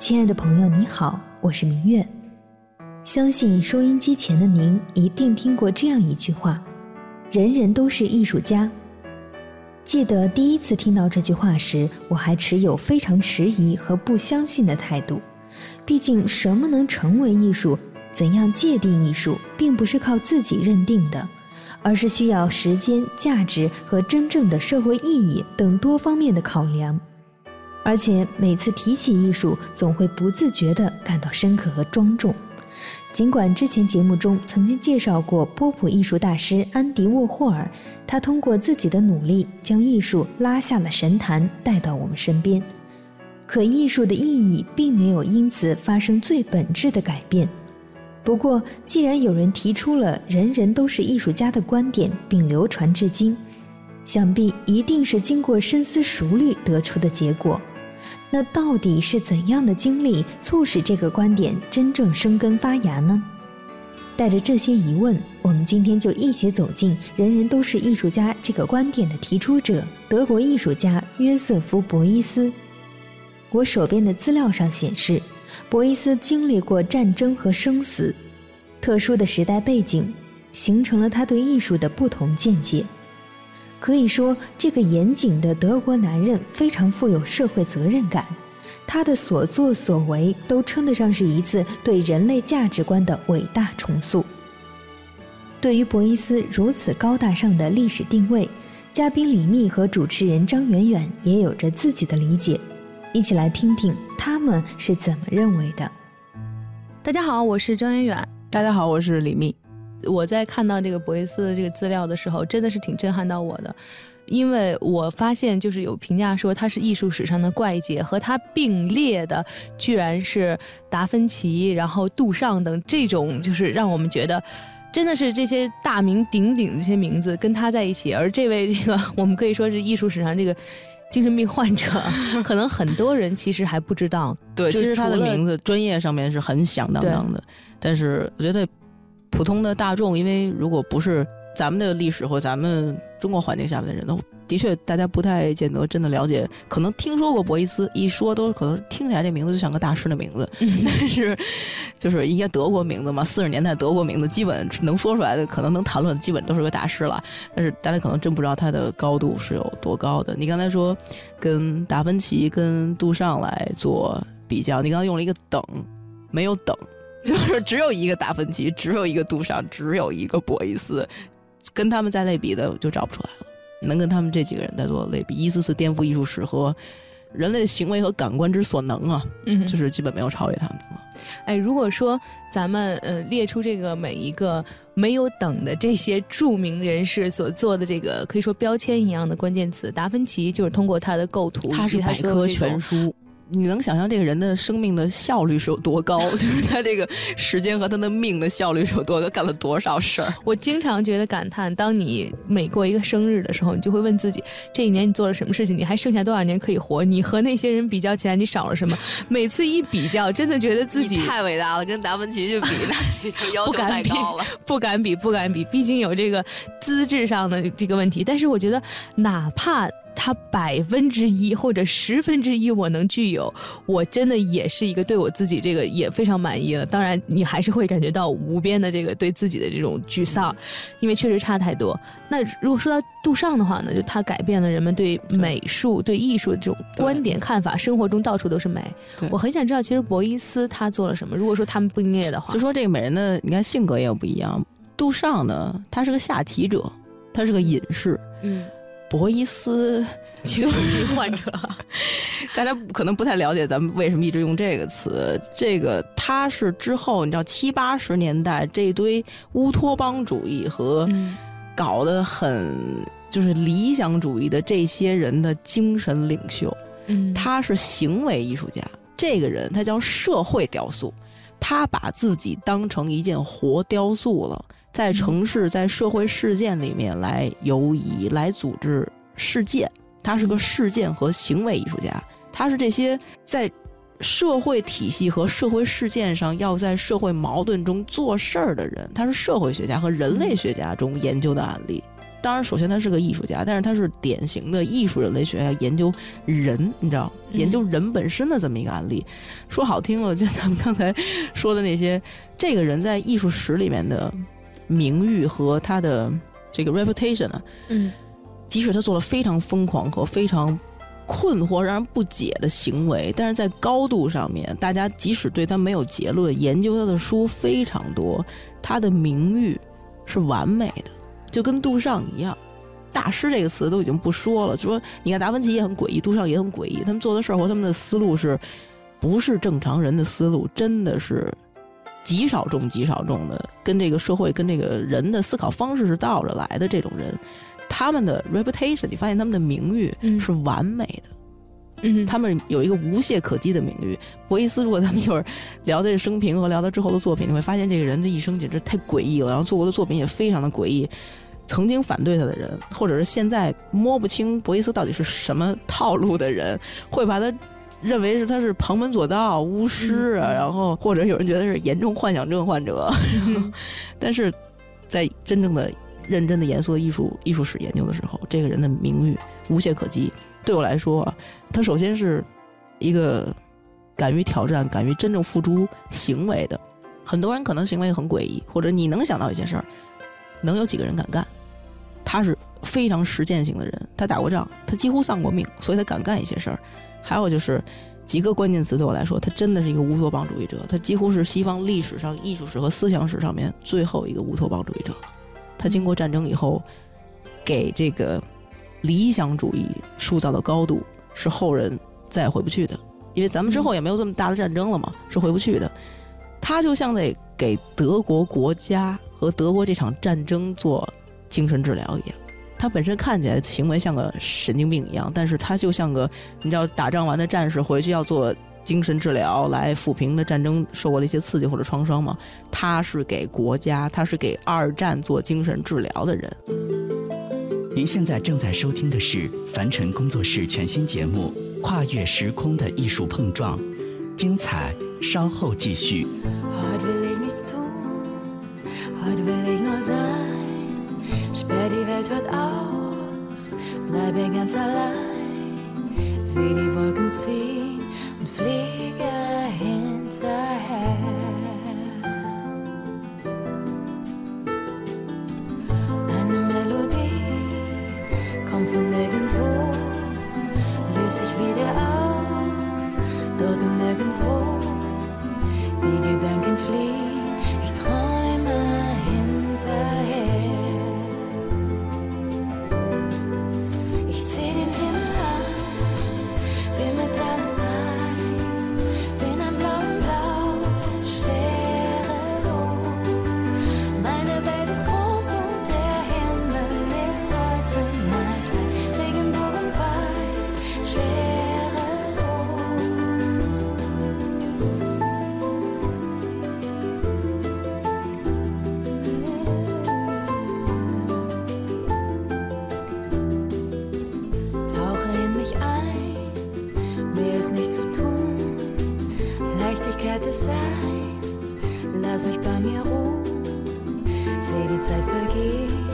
亲爱的朋友，你好，我是明月。相信收音机前的您一定听过这样一句话：“人人都是艺术家。”记得第一次听到这句话时，我还持有非常迟疑和不相信的态度。毕竟，什么能成为艺术，怎样界定艺术，并不是靠自己认定的，而是需要时间、价值和真正的社会意义等多方面的考量。而且每次提起艺术，总会不自觉地感到深刻和庄重。尽管之前节目中曾经介绍过波普艺术大师安迪沃霍尔，他通过自己的努力将艺术拉下了神坛，带到我们身边。可艺术的意义并没有因此发生最本质的改变。不过，既然有人提出了“人人都是艺术家”的观点，并流传至今，想必一定是经过深思熟虑得出的结果。那到底是怎样的经历促使这个观点真正生根发芽呢？带着这些疑问，我们今天就一起走进“人人都是艺术家”这个观点的提出者——德国艺术家约瑟夫·博伊斯。我手边的资料上显示，博伊斯经历过战争和生死，特殊的时代背景形成了他对艺术的不同见解。可以说，这个严谨的德国男人非常富有社会责任感，他的所作所为都称得上是一次对人类价值观的伟大重塑。对于博伊斯如此高大上的历史定位，嘉宾李密和主持人张远远也有着自己的理解，一起来听听他们是怎么认为的。大家好，我是张远远。大家好，我是李密。我在看到这个博伊斯的这个资料的时候，真的是挺震撼到我的，因为我发现就是有评价说他是艺术史上的怪杰，和他并列的居然是达芬奇，然后杜尚等这种，就是让我们觉得真的是这些大名鼎鼎的这些名字跟他在一起，而这位这个我们可以说是艺术史上这个精神病患者，可能很多人其实还不知道。对，其实他的名字专业上面是很响当当的，但是我觉得。普通的大众，因为如果不是咱们的历史或咱们中国环境下面的人，的确大家不太见得真的了解。可能听说过博伊斯，一说都可能听起来这名字就像个大师的名字，但是就是一些德国名字嘛，四十年代德国名字，基本能说出来的，可能能谈论的，基本都是个大师了。但是大家可能真不知道他的高度是有多高的。你刚才说跟达芬奇、跟杜尚来做比较，你刚刚用了一个等，没有等。就是只有一个达芬奇，只有一个杜尚，只有一个博伊斯，跟他们再类比的就找不出来了。能跟他们这几个人再做类比，一次次颠覆艺术史和人类的行为和感官之所能啊，嗯，就是基本没有超越他们了。哎，如果说咱们呃列出这个每一个没有等的这些著名人士所做的这个可以说标签一样的关键词，达芬奇就是通过他的构图，他是百科全书。你能想象这个人的生命的效率是有多高？就是他这个时间和他的命的效率是有多高？干了多少事儿？我经常觉得感叹，当你每过一个生日的时候，你就会问自己，这一年你做了什么事情？你还剩下多少年可以活？你和那些人比较起来，你少了什么？每次一比较，真的觉得自己太伟大了，跟达芬奇去比，那 你就要求太高了。不敢比，不敢比，毕竟有这个资质上的这个问题。但是我觉得，哪怕。他百分之一或者十分之一我能具有，我真的也是一个对我自己这个也非常满意了。当然，你还是会感觉到无边的这个对自己的这种沮丧，因为确实差太多。那如果说到杜尚的话呢，就他改变了人们对美术、对艺术的这种观点看法，生活中到处都是美。我很想知道，其实博伊斯他做了什么？如果说他们并列的话，就说这个美人的，你看性格也有不一样。杜尚呢，他是个下棋者，他是个隐士。嗯。博伊斯精神病患者，大家可能不太了解咱们为什么一直用这个词。这个他是之后你知道七八十年代这堆乌托邦主义和搞得很就是理想主义的这些人的精神领袖。他是行为艺术家，这个人他叫社会雕塑，他把自己当成一件活雕塑了。在城市，在社会事件里面来游移，来组织事件。他是个事件和行为艺术家，他是这些在社会体系和社会事件上要在社会矛盾中做事儿的人。他是社会学家和人类学家中研究的案例。当然，首先他是个艺术家，但是他是典型的艺术人类学家，研究人，你知道，研究人本身的这么一个案例。说好听了，就咱们刚才说的那些，这个人在艺术史里面的名誉和他的这个 reputation 呢，嗯，即使他做了非常疯狂和非常困惑、让人不解的行为，但是在高度上面，大家即使对他没有结论，研究他的书非常多，他的名誉是完美的。就跟杜尚一样，大师这个词都已经不说了。就说你看达芬奇也很诡异，杜尚也很诡异，他们做的事儿和他们的思路是，不是正常人的思路，真的是极少众极少众的，跟这个社会跟这个人的思考方式是倒着来的。这种人，他们的 reputation，你发现他们的名誉是完美的。嗯，他们有一个无懈可击的名誉。博伊斯，如果咱们一会儿聊这生平和聊他之后的作品，你会发现这个人的一生简直太诡异了，然后做过的作品也非常的诡异。曾经反对他的人，或者是现在摸不清博伊斯到底是什么套路的人，会把他认为是他是旁门左道、巫师啊，然后或者有人觉得是严重幻想症患者。但是在真正的认真的、严肃的艺术艺术史研究的时候，这个人的名誉无懈可击。对我来说，他首先是一个敢于挑战、敢于真正付诸行为的。很多人可能行为很诡异，或者你能想到一些事儿，能有几个人敢干？他是非常实践型的人，他打过仗，他几乎丧过命，所以他敢干一些事儿。还有就是几个关键词对我来说，他真的是一个乌托邦主义者，他几乎是西方历史上艺术史和思想史上面最后一个乌托邦主义者。他经过战争以后，给这个理想主义塑造的高度是后人再也回不去的，因为咱们之后也没有这么大的战争了嘛，是回不去的。他就像得给德国国家和德国这场战争做。精神治疗一样，他本身看起来行为像个神经病一样，但是他就像个你知道打仗完的战士回去要做精神治疗来抚平的战争受过的一些刺激或者创伤吗？他是给国家，他是给二战做精神治疗的人。您现在正在收听的是凡尘工作室全新节目《跨越时空的艺术碰撞》，精彩稍后继续。Bleibe ganz allein. Sieh die Wolken ziehen und fliege hinterher. Eine Melodie kommt von nirgendwo, löst sich wieder auf, dort und nirgendwo. Des Seins, lass mich bei mir ruhen. Seh die Zeit vergehen